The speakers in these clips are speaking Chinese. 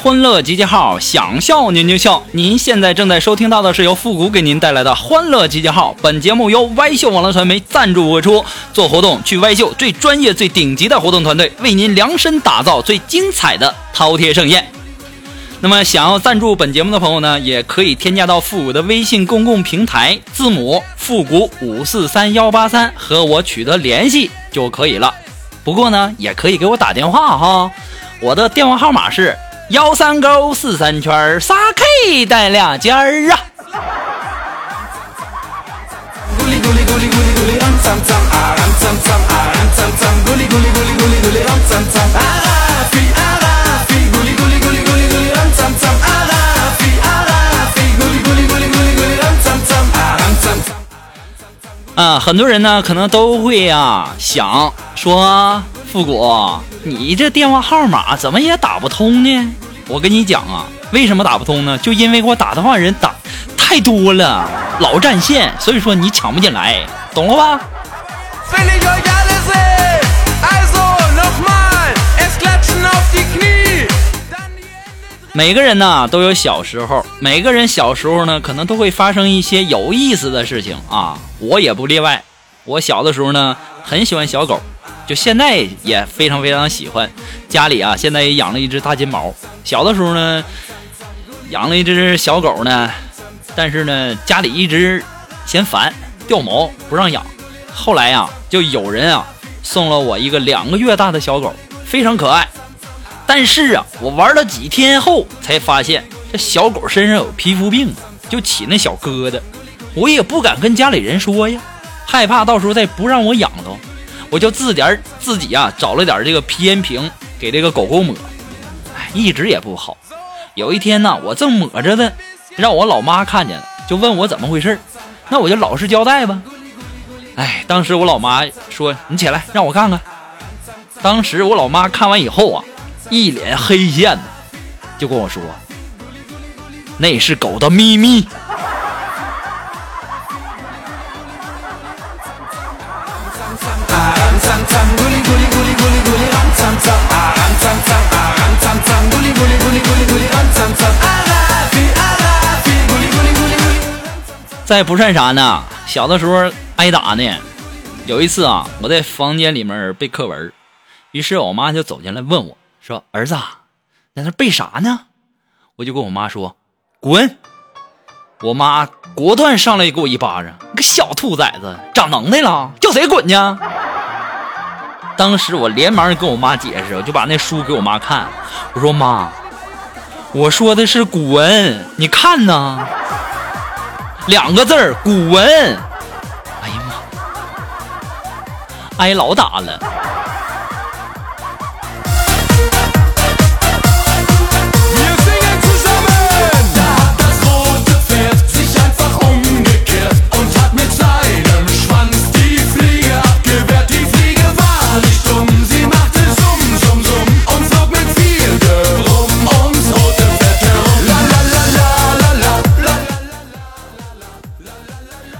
欢乐集结号，想笑您就笑。您现在正在收听到的是由复古给您带来的欢乐集结号。本节目由歪秀网络传媒赞助播出。做活动去歪秀，最专业、最顶级的活动团队为您量身打造最精彩的饕餮盛宴。那么，想要赞助本节目的朋友呢，也可以添加到复古的微信公共平台，字母复古五四三幺八三和我取得联系就可以了。不过呢，也可以给我打电话哈，我的电话号码是。幺三勾四三圈儿，仨 K 带俩尖儿啊！啊，很多人呢可能都会啊想说。复古，你这电话号码怎么也打不通呢？我跟你讲啊，为什么打不通呢？就因为给我打电话人打太多了，老占线，所以说你抢不进来，懂了吧每个人呢都有小时候，每个人小时候呢可能都会发生一些有意思的事情啊，我也不例外。我小的时候呢很喜欢小狗，就现在也非常非常喜欢。家里啊现在也养了一只大金毛。小的时候呢养了一只小狗呢，但是呢家里一直嫌烦掉毛不让养。后来呀就有人啊送了我一个两个月大的小狗，非常可爱。但是啊，我玩了几天后才发现，这小狗身上有皮肤病，就起那小疙瘩。我也不敢跟家里人说呀，害怕到时候再不让我养了，我就自点儿自己啊找了点这个皮炎平给这个狗狗抹，哎，一直也不好。有一天呢，我正抹着呢，让我老妈看见了，就问我怎么回事儿那我就老实交代吧。哎，当时我老妈说：“你起来，让我看看。”当时我老妈看完以后啊，一脸黑线的，就跟我说：“那是狗的秘密。再不算啥呢，小的时候挨打呢。有一次啊，我在房间里面背课文，于是我妈就走进来问我说：“儿子，在那背啥呢？”我就跟我妈说：“滚！”我妈果断上来给我一巴掌：“你个小兔崽子，长能耐了，叫谁滚去？”当时我连忙跟我妈解释，我就把那书给我妈看，我说：“妈，我说的是古文，你看呐。”两个字儿古文。哎呀妈，挨老打了。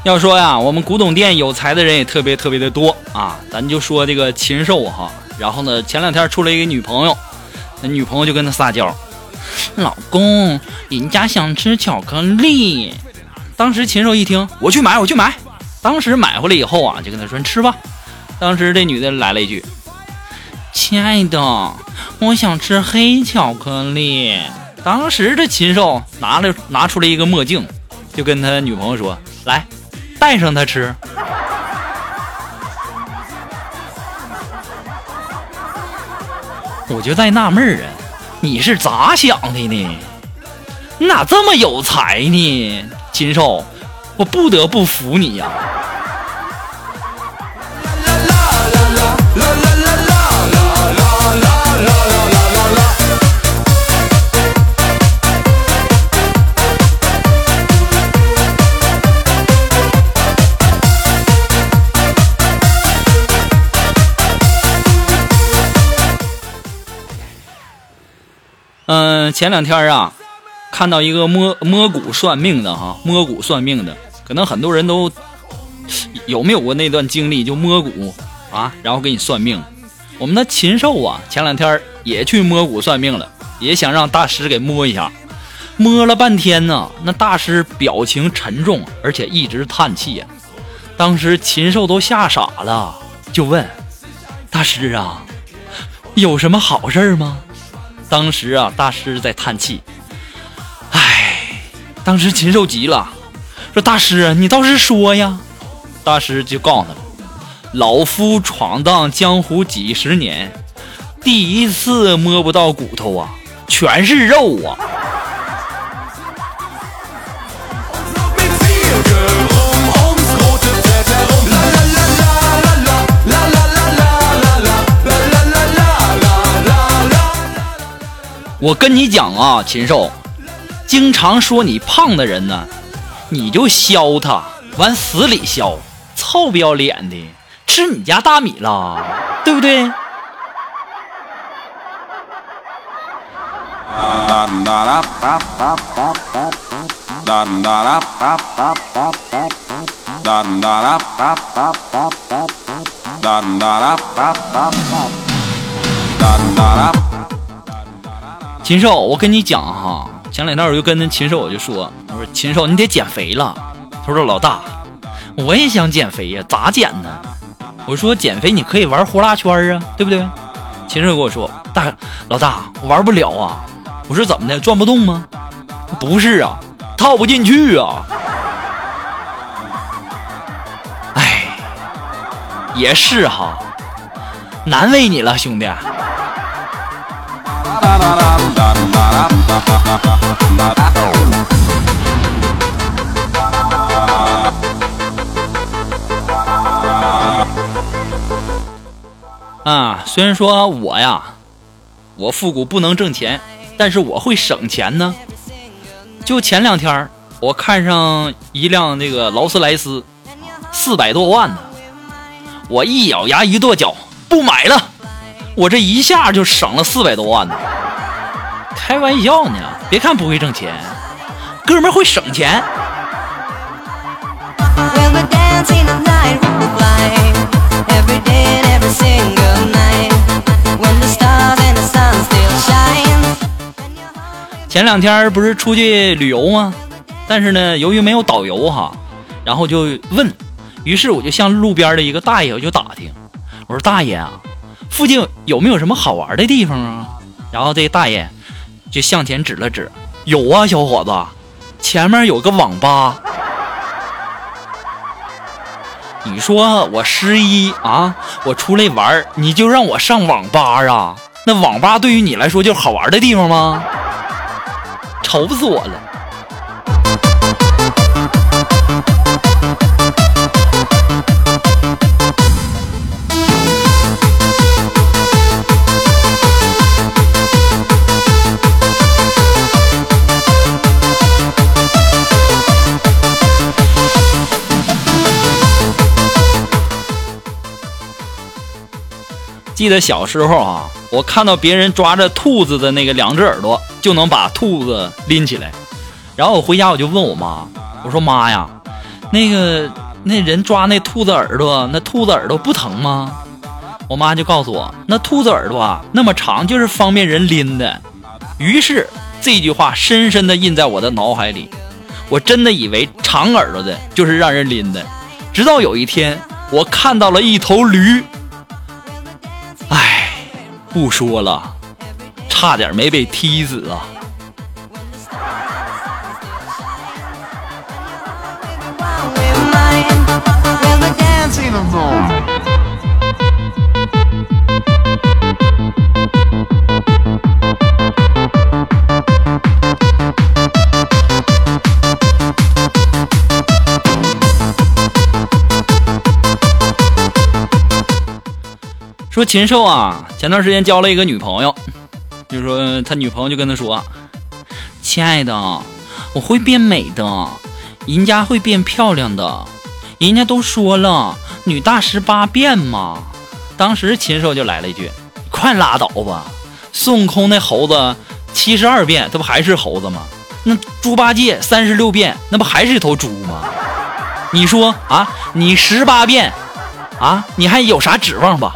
要说呀，我们古董店有才的人也特别特别的多啊。咱就说这个禽兽哈，然后呢，前两天出来一个女朋友，那女朋友就跟他撒娇：“老公，人家想吃巧克力。”当时禽兽一听，我去买，我去买。当时买回来以后啊，就跟他说：“吃吧。”当时这女的来了一句：“亲爱的，我想吃黑巧克力。当时这禽兽拿了拿出了一个墨镜，就跟他女朋友说：“来，带上它吃。”我就在纳闷儿啊，你是咋想的呢？你咋这么有才呢，禽兽？我不得不服你呀！嗯，前两天啊，看到一个摸摸骨算命的哈，摸骨算命的，可能很多人都有没有过那段经历，就摸骨啊，然后给你算命。我们的禽兽啊，前两天也去摸骨算命了，也想让大师给摸一下，摸了半天呢，那大师表情沉重，而且一直叹气呀。当时禽兽都吓傻了，就问大师啊，有什么好事吗？当时啊，大师在叹气，唉，当时禽兽急了，说：“大师，你倒是说呀！”大师就告诉他：“老夫闯荡江湖几十年，第一次摸不到骨头啊，全是肉啊！”我跟你讲啊，禽兽，经常说你胖的人呢，你就削他，往死里削，臭不要脸的，吃你家大米了，对不对？禽兽，我跟你讲哈，前两天我就跟那禽兽我就说，我说禽兽你得减肥了。他说老大，我也想减肥呀，咋减呢？我说减肥你可以玩呼啦圈啊，对不对？禽兽跟我说，大老大我玩不了啊。我说怎么的，转不动吗？不是啊，套不进去啊。哎，也是哈，难为你了，兄弟。啊，虽然说我呀，我复古不能挣钱，但是我会省钱呢。就前两天我看上一辆那个劳斯莱斯，四百多万呢，我一咬牙一跺脚，不买了。我这一下就省了四百多万呢。开玩笑呢，别看不会挣钱，哥们会省钱。前两天不是出去旅游吗？但是呢，由于没有导游哈，然后就问，于是我就向路边的一个大爷我就打听，我说大爷啊，附近有没有什么好玩的地方啊？然后这大爷。就向前指了指，有啊，小伙子，前面有个网吧。你说我十一啊，我出来玩，你就让我上网吧啊？那网吧对于你来说就是好玩的地方吗？愁死我了。记得小时候啊，我看到别人抓着兔子的那个两只耳朵，就能把兔子拎起来。然后我回家我就问我妈，我说妈呀，那个那人抓那兔子耳朵，那兔子耳朵不疼吗？我妈就告诉我，那兔子耳朵啊那么长，就是方便人拎的。于是这句话深深的印在我的脑海里，我真的以为长耳朵的就是让人拎的。直到有一天，我看到了一头驴。不说了，差点没被踢死啊！说禽兽啊，前段时间交了一个女朋友，就说他女朋友就跟他说：“亲爱的，我会变美的，人家会变漂亮的，人家都说了女大十八变嘛。”当时禽兽就来了一句：“快拉倒吧，孙悟空那猴子七十二变，他不还是猴子吗？那猪八戒三十六变，那不还是一头猪吗？你说啊，你十八变啊，你还有啥指望吧？”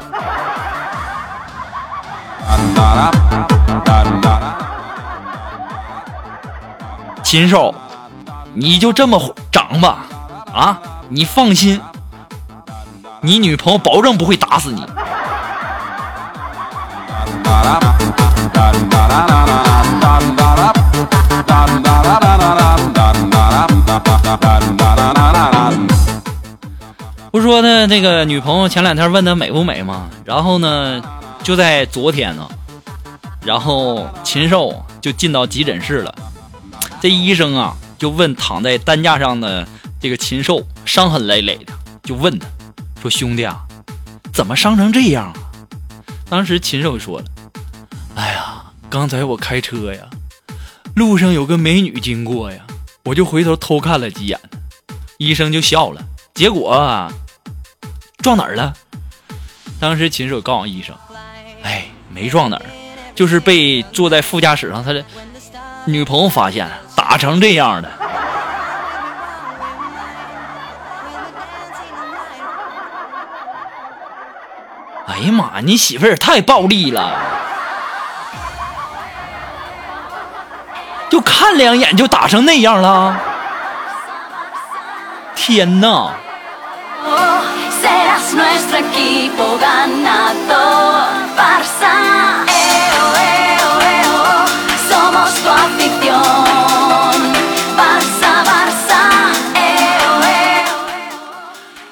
禽兽，你就这么长吧，啊，你放心，你女朋友保证不会打死你。不说呢那个女朋友前两天问他美不美吗？然后呢，就在昨天呢，然后禽兽就进到急诊室了。这医生啊，就问躺在担架上的这个禽兽，伤痕累累的，就问他说：“兄弟啊，怎么伤成这样啊？”当时禽兽说了：“哎呀，刚才我开车呀，路上有个美女经过呀，我就回头偷看了几眼。”医生就笑了，结果，撞哪儿了？当时禽兽告诉医生：“哎，没撞哪儿，就是被坐在副驾驶上他的女朋友发现，打成这样的。”哎呀妈，你媳妇儿也太暴力了，就看两眼就打成那样了。天哪！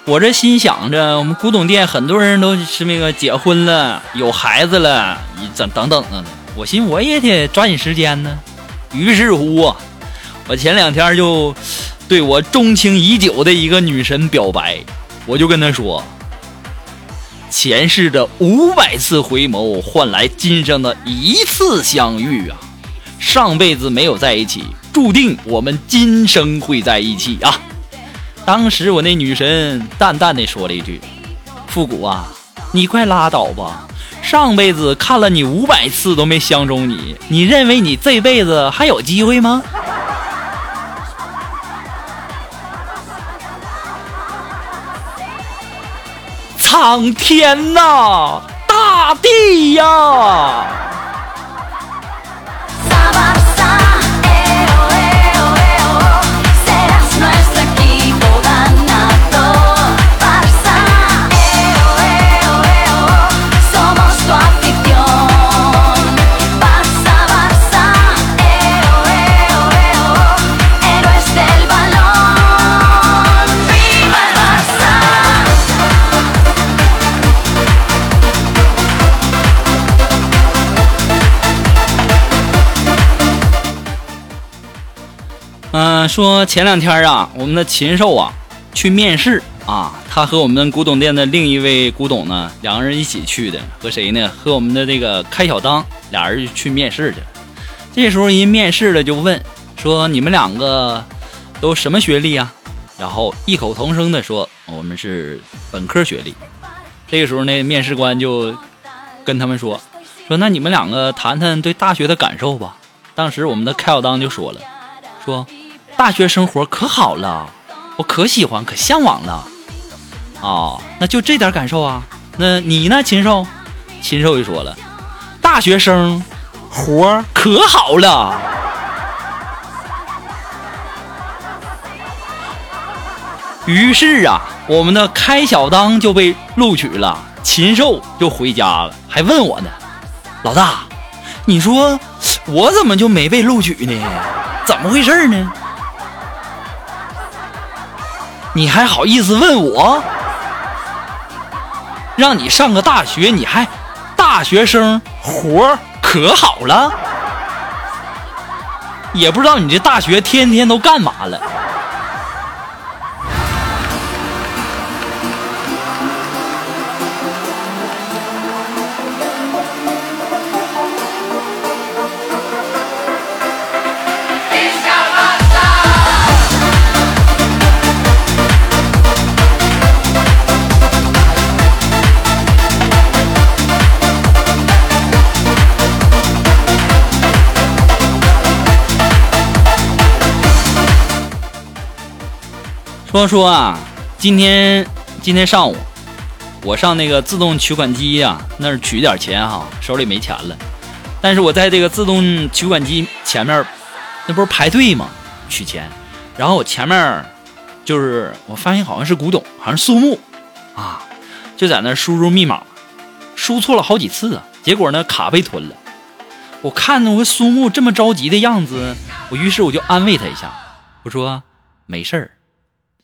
我这心想着，我们古董店很多人都是那个结婚了，有孩子了，等等等等的。我寻我也得抓紧时间呢。于是乎啊，我前两天就对我钟情已久的一个女神表白，我就跟她说：前世的五百次回眸换来今生的一次相遇啊！上辈子没有在一起，注定我们今生会在一起啊！当时我那女神淡淡的说了一句：“复古啊，你快拉倒吧！上辈子看了你五百次都没相中你，你认为你这辈子还有机会吗？”苍天呐，大地呀！说前两天啊，我们的禽兽啊去面试啊，他和我们古董店的另一位古董呢，两个人一起去的，和谁呢？和我们的这个开小当俩人去面试去了。这时候人面试的就问说：“你们两个都什么学历啊？”然后异口同声的说：“我们是本科学历。”这个时候呢，面试官就跟他们说：“说那你们两个谈谈对大学的感受吧。”当时我们的开小当就说了。说大学生活可好了，我可喜欢可向往了。哦，那就这点感受啊？那你呢，禽兽？禽兽就说了，大学生活可好了。于是啊，我们的开小当就被录取了，禽兽就回家了，还问我呢，老大，你说我怎么就没被录取呢？怎么回事呢？你还好意思问我？让你上个大学，你还大学生活可好了？也不知道你这大学天天都干嘛了。说说啊，今天今天上午，我上那个自动取款机呀、那儿取点钱哈，手里没钱了。但是我在这个自动取款机前面，那不是排队吗？取钱，然后我前面就是我发现好像是古董，好像是苏木啊，就在那输入密码，输错了好几次啊，结果呢卡被吞了。我看着我苏木这么着急的样子，我于是我就安慰他一下，我说没事儿。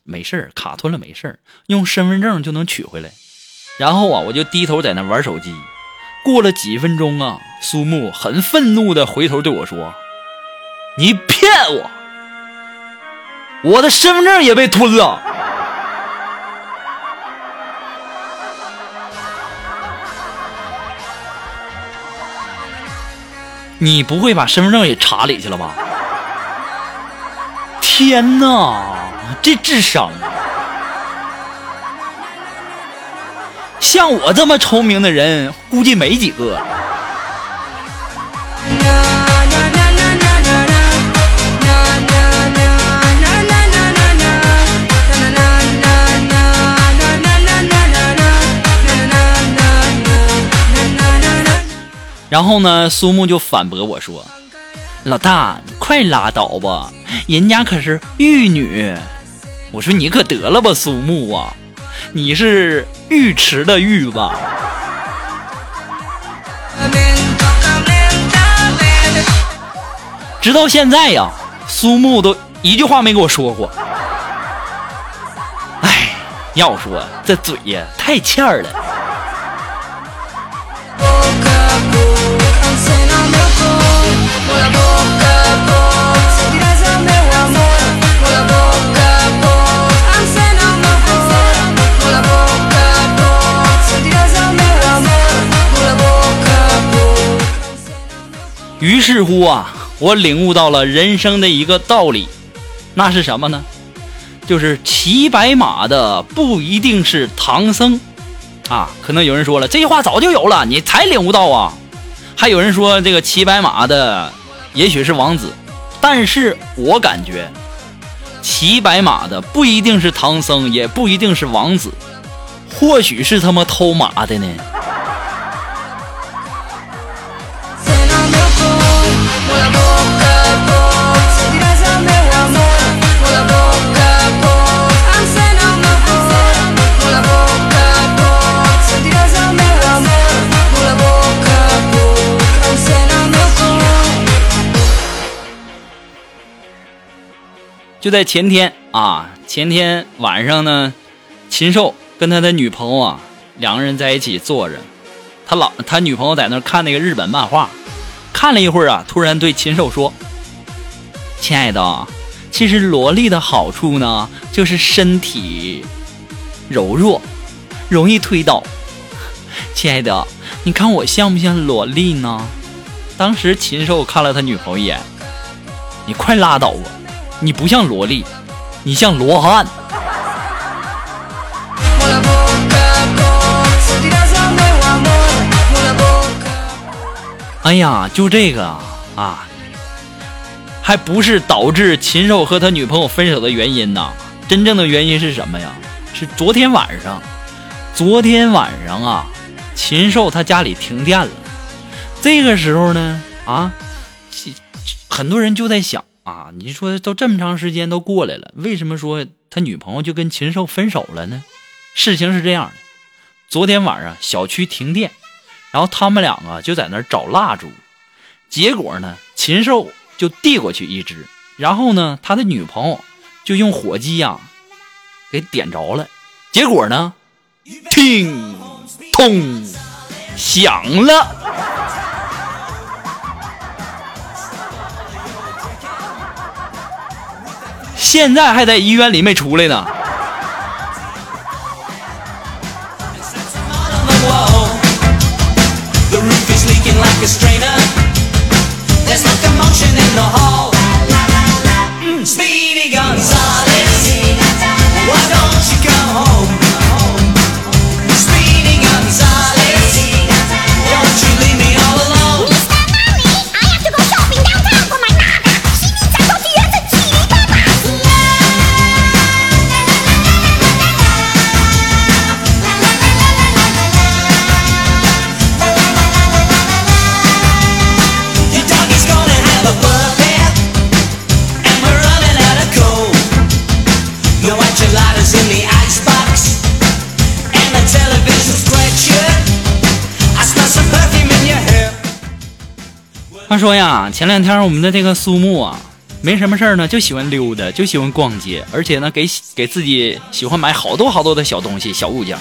没事儿，卡吞了没事儿，用身份证就能取回来。然后啊，我就低头在那玩手机。过了几分钟啊，苏木很愤怒的回头对我说：“你骗我，我的身份证也被吞了。”你不会把身份证也查里去了吧？天哪！这智商，像我这么聪明的人，估计没几个。然后呢，苏木就反驳我说：“老大，快拉倒吧，人家可是玉女。”我说你可得了吧，苏木啊，你是浴池的浴吧？直到现在呀，苏木都一句话没给我说过。哎，要说这嘴呀，太欠了。于是乎啊，我领悟到了人生的一个道理，那是什么呢？就是骑白马的不一定是唐僧啊。可能有人说了，这句话早就有了，你才领悟到啊。还有人说这个骑白马的也许是王子，但是我感觉骑白马的不一定是唐僧，也不一定是王子，或许是他妈偷马的呢。就在前天啊，前天晚上呢，禽兽跟他的女朋友啊，两个人在一起坐着，他老他女朋友在那看那个日本漫画，看了一会儿啊，突然对禽兽说：“亲爱的，其实萝莉的好处呢，就是身体柔弱，容易推倒。亲爱的，你看我像不像萝莉呢？”当时禽兽看了他女朋友一眼：“你快拉倒吧。”你不像萝莉，你像罗汉。哎呀，就这个啊，还不是导致禽兽和他女朋友分手的原因呐。真正的原因是什么呀？是昨天晚上，昨天晚上啊，禽兽他家里停电了。这个时候呢，啊，很多人就在想。啊，你说都这么长时间都过来了，为什么说他女朋友就跟禽兽分手了呢？事情是这样的，昨天晚上小区停电，然后他们两个就在那儿找蜡烛，结果呢，禽兽就递过去一支，然后呢，他的女朋友就用火机呀、给点着了，结果呢，听通响了。现在还在医院里没出来呢。话说呀，前两天我们的这个苏木啊，没什么事儿呢，就喜欢溜达，就喜欢逛街，而且呢，给给自己喜欢买好多好多的小东西、小物件。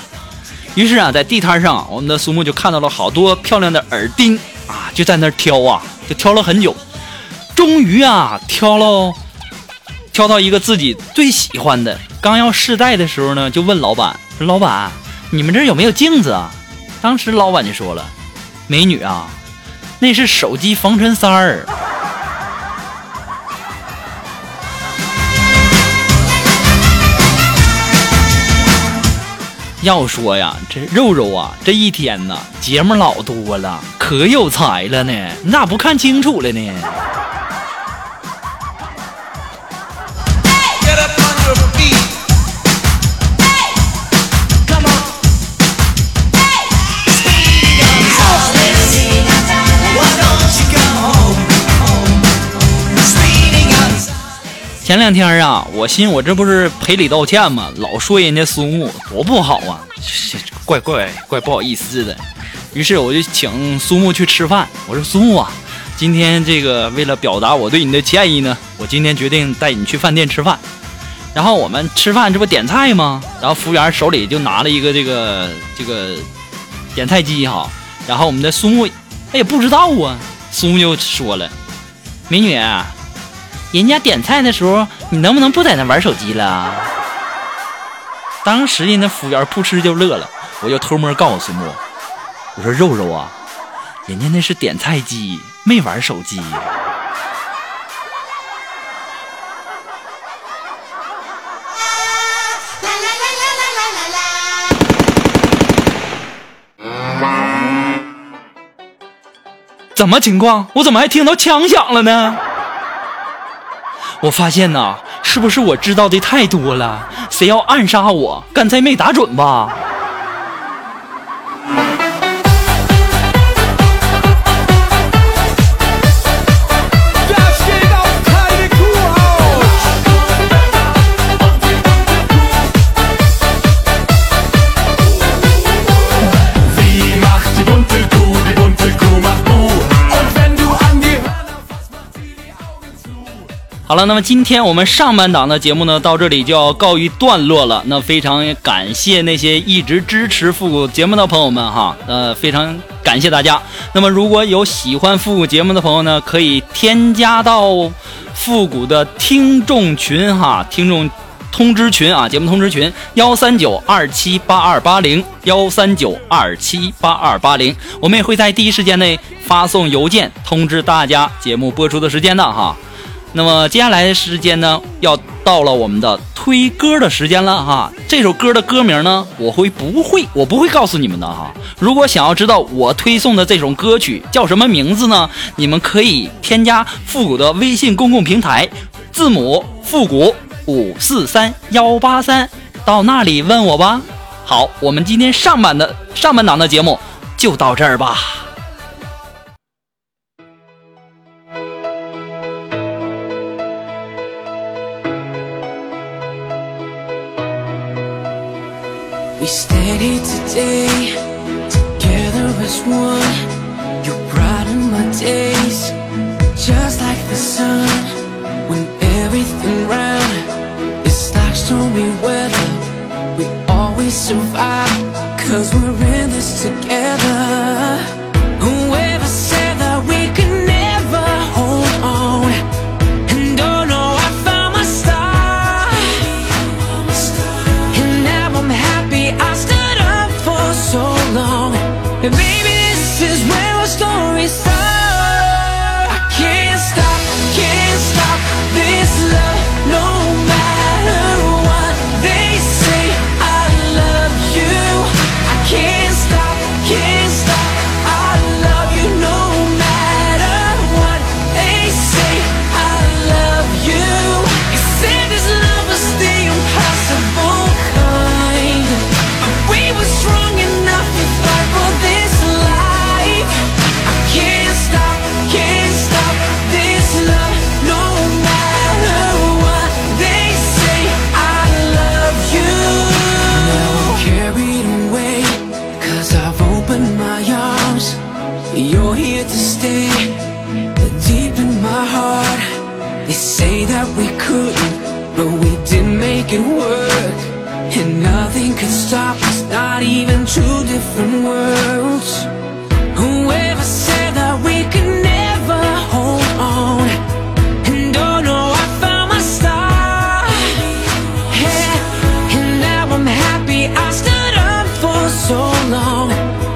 于是啊，在地摊上，我们的苏木就看到了好多漂亮的耳钉啊，就在那儿挑啊，就挑了很久，终于啊，挑了挑到一个自己最喜欢的。刚要试戴的时候呢，就问老板说：“老板，你们这儿有没有镜子啊？”当时老板就说了：“美女啊，那是手机防尘塞儿。要说呀，这肉肉啊，这一天呐，节目老多了，可有才了呢。你咋不看清楚了呢？前两天啊，我寻我这不是赔礼道歉吗？老说人家苏木多不好啊，怪怪怪不好意思的。于是我就请苏木去吃饭。我说苏木啊，今天这个为了表达我对你的歉意呢，我今天决定带你去饭店吃饭。然后我们吃饭这不点菜吗？然后服务员手里就拿了一个这个这个点菜机哈。然后我们的苏木他也不知道啊，苏木就说了：“美女，人家点菜的时候，你能不能不在那玩手机了？当时人家服务员扑哧就乐了，我就偷摸告诉苏木，我说肉肉啊，人家那是点菜机，没玩手机。怎么情况？我怎么还听到枪响了呢？我发现呐，是不是我知道的太多了？谁要暗杀我，刚才没打准吧？好了，那么今天我们上半档的节目呢，到这里就要告一段落了。那非常感谢那些一直支持复古节目的朋友们哈，呃，非常感谢大家。那么如果有喜欢复古节目的朋友呢，可以添加到复古的听众群哈，听众通知群啊，节目通知群幺三九二七八二八零幺三九二七八二八零，我们也会在第一时间内发送邮件通知大家节目播出的时间的哈。那么接下来的时间呢，要到了我们的推歌的时间了哈。这首歌的歌名呢，我会不会，我不会告诉你们的哈。如果想要知道我推送的这首歌曲叫什么名字呢，你们可以添加复古的微信公共平台，字母复古五四三幺八三，到那里问我吧。好，我们今天上半的上半档的节目就到这儿吧。We stand here today, together as one. You brighten my days, just like the sun. When everything round is like stormy weather, we always survive. Cause we're in this together.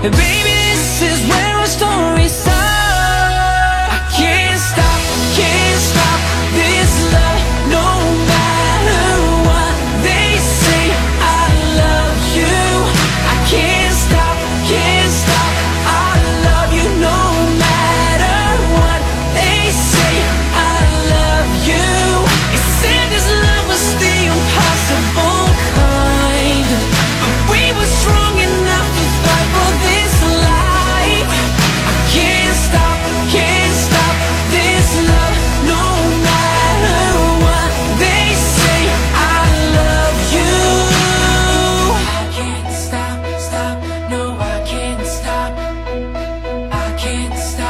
And baby, this is can't stop.